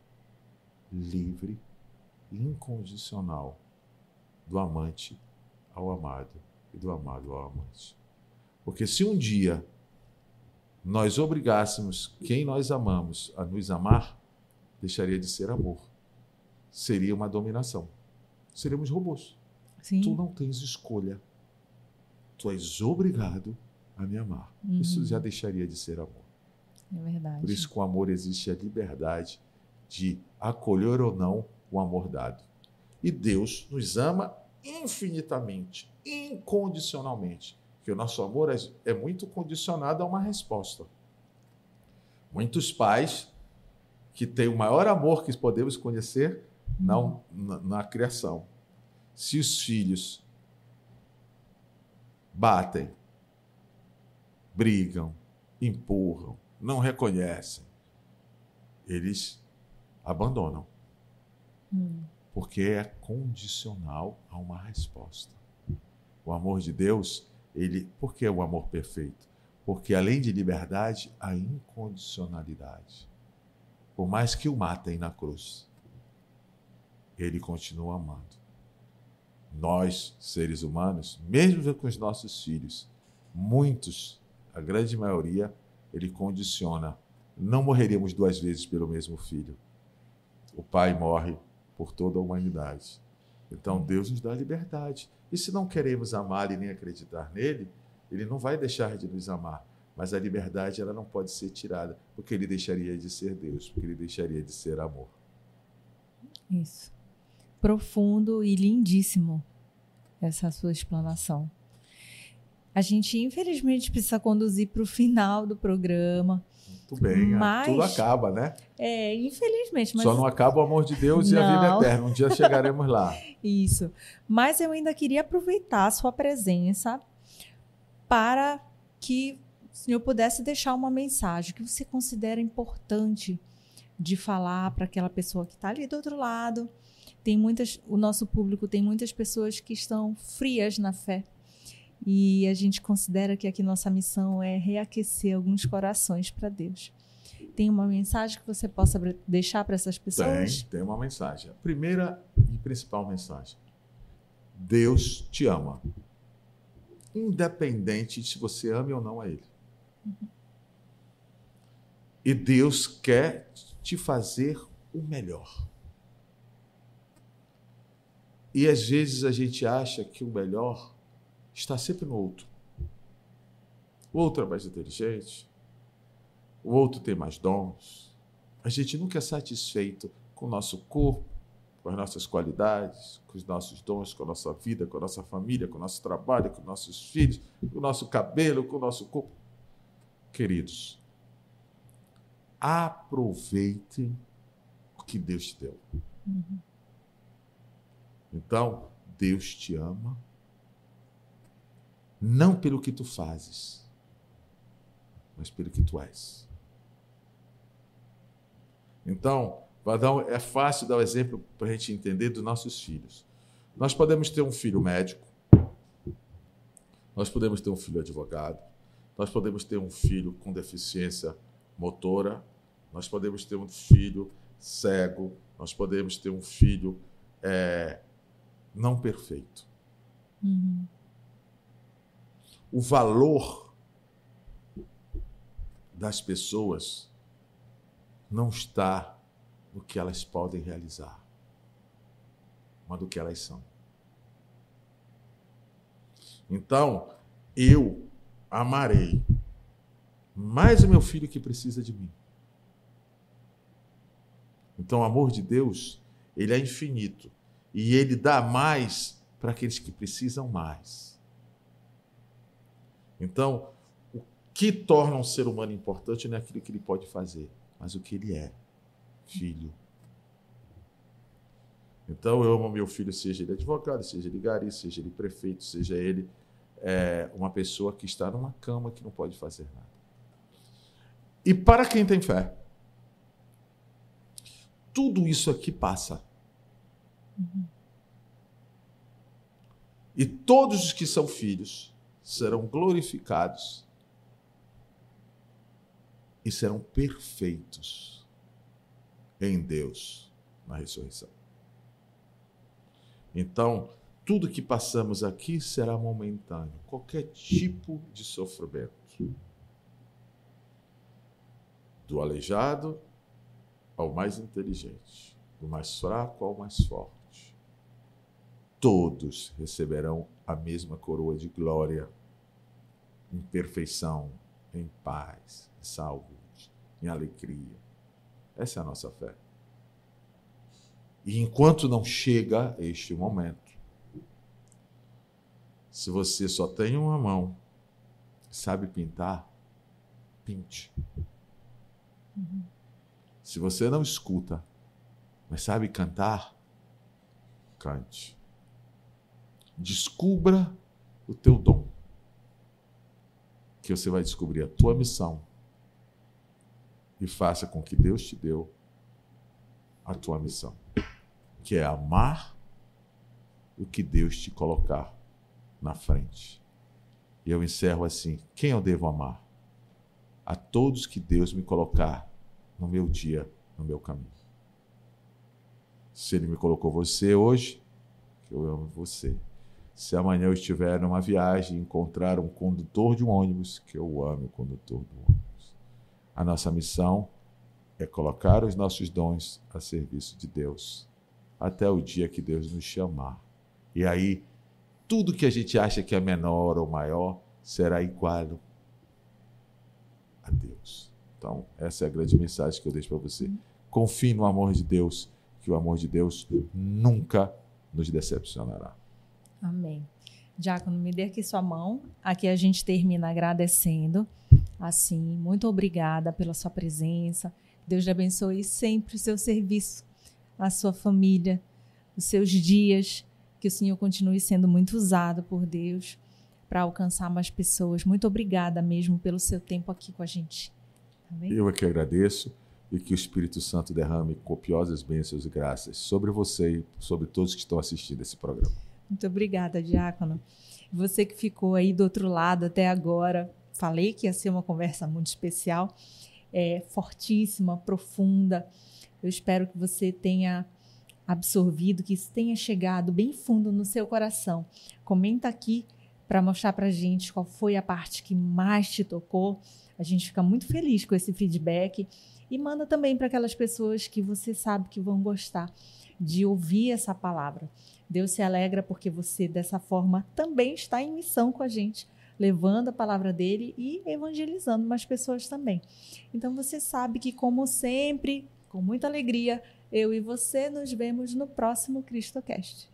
livre e incondicional do amante ao amado e do amado ao amante. Porque se um dia nós obrigássemos quem nós amamos a nos amar, deixaria de ser amor. Seria uma dominação. Seríamos robôs. Sim. Tu não tens escolha. Tu és obrigado a me amar. Uhum. Isso já deixaria de ser amor. É verdade. Por isso, com amor existe a liberdade de acolher ou não o amor dado. E Deus nos ama infinitamente, incondicionalmente. Porque o nosso amor é, é muito condicionado a uma resposta. Muitos pais que têm o maior amor que podemos conhecer não na, na criação. Se os filhos batem, brigam, empurram, não reconhecem, eles abandonam. Hum. Porque é condicional a uma resposta. O amor de Deus, ele, por que o amor perfeito? Porque além de liberdade, há incondicionalidade. Por mais que o matem na cruz, ele continua amando. Nós, seres humanos, mesmo com os nossos filhos, muitos, a grande maioria, ele condiciona. Não morreríamos duas vezes pelo mesmo filho. O pai morre por toda a humanidade. Então Deus nos dá liberdade. E se não queremos amar e nem acreditar nele, ele não vai deixar de nos amar. Mas a liberdade ela não pode ser tirada, porque ele deixaria de ser Deus, porque ele deixaria de ser amor. Isso. Profundo e lindíssimo essa sua explanação. A gente, infelizmente, precisa conduzir para o final do programa. Muito bem, Mas- tudo acaba, né? É, infelizmente, mas Só não acaba o amor de Deus e a vida Não. eterna. Um dia chegaremos lá. Isso. Mas eu ainda queria aproveitar a sua presença para que o senhor pudesse deixar uma mensagem que você considera importante de falar para aquela pessoa que está ali do outro lado. Tem muitas, o nosso público tem muitas pessoas que estão frias na fé. E a gente considera que aqui nossa missão é reaquecer alguns corações para Deus. Tem uma mensagem que você possa deixar para essas pessoas? Tem, tem uma mensagem. A primeira e principal mensagem. Deus te ama. Independente de se você ame ou não a Ele. E Deus quer te fazer o melhor. E às vezes a gente acha que o melhor está sempre no outro. O outro é mais inteligente, o outro tem mais dons. A gente nunca é satisfeito com o nosso corpo, com as nossas qualidades, com os nossos dons, com a nossa vida, com a nossa família, com o nosso trabalho, com os nossos filhos, com o nosso cabelo, com o nosso corpo. Queridos, aproveitem o que Deus te deu. Então, Deus te ama não pelo que tu fazes, mas pelo que tu és. Então, é fácil dar o um exemplo para a gente entender dos nossos filhos. Nós podemos ter um filho médico, nós podemos ter um filho advogado, nós podemos ter um filho com deficiência motora, nós podemos ter um filho cego, nós podemos ter um filho é, não perfeito. Uhum. O valor das pessoas não está no que elas podem realizar, mas do que elas são. Então, eu amarei mais o meu filho que precisa de mim. Então, o amor de Deus, ele é infinito e ele dá mais para aqueles que precisam mais. Então, o que torna um ser humano importante não é aquilo que ele pode fazer, mas o que ele é, filho. Então, eu amo meu filho, seja ele advogado, seja ele gari, seja ele prefeito, seja ele é, uma pessoa que está numa cama que não pode fazer nada. E para quem tem fé, tudo isso aqui passa. E todos os que são filhos serão glorificados e serão perfeitos em Deus na ressurreição. Então, tudo que passamos aqui será momentâneo, qualquer tipo de sofrimento. Do aleijado ao mais inteligente, do mais fraco ao mais forte. Todos receberão a mesma coroa de glória, em perfeição, em paz, em saúde, em alegria. Essa é a nossa fé. E enquanto não chega este momento, se você só tem uma mão, sabe pintar, pinte. Se você não escuta, mas sabe cantar, cante. Descubra o teu dom, que você vai descobrir a tua missão e faça com que Deus te deu a tua missão, que é amar o que Deus te colocar na frente. E eu encerro assim: quem eu devo amar? A todos que Deus me colocar no meu dia, no meu caminho. Se Ele me colocou você hoje, que eu amo você. Se amanhã eu estiver numa viagem e encontrar um condutor de um ônibus, que eu ame o condutor do ônibus. A nossa missão é colocar os nossos dons a serviço de Deus, até o dia que Deus nos chamar. E aí tudo que a gente acha que é menor ou maior será igual a Deus. Então, essa é a grande mensagem que eu deixo para você. Confie no amor de Deus, que o amor de Deus nunca nos decepcionará. Amém. Diácono, me dê aqui sua mão. Aqui a gente termina agradecendo. Assim, muito obrigada pela sua presença. Deus lhe abençoe sempre o seu serviço, a sua família, os seus dias que o Senhor continue sendo muito usado por Deus para alcançar mais pessoas. Muito obrigada mesmo pelo seu tempo aqui com a gente. Amém? Eu é que agradeço e que o Espírito Santo derrame copiosas bênçãos e graças sobre você e sobre todos que estão assistindo esse programa. Muito obrigada, Diácono. Você que ficou aí do outro lado até agora, falei que ia ser uma conversa muito especial, é, fortíssima, profunda. Eu espero que você tenha absorvido, que isso tenha chegado bem fundo no seu coração. Comenta aqui para mostrar para gente qual foi a parte que mais te tocou. A gente fica muito feliz com esse feedback e manda também para aquelas pessoas que você sabe que vão gostar de ouvir essa palavra. Deus se alegra porque você, dessa forma, também está em missão com a gente, levando a palavra dele e evangelizando mais pessoas também. Então você sabe que, como sempre, com muita alegria, eu e você nos vemos no próximo CristoCast.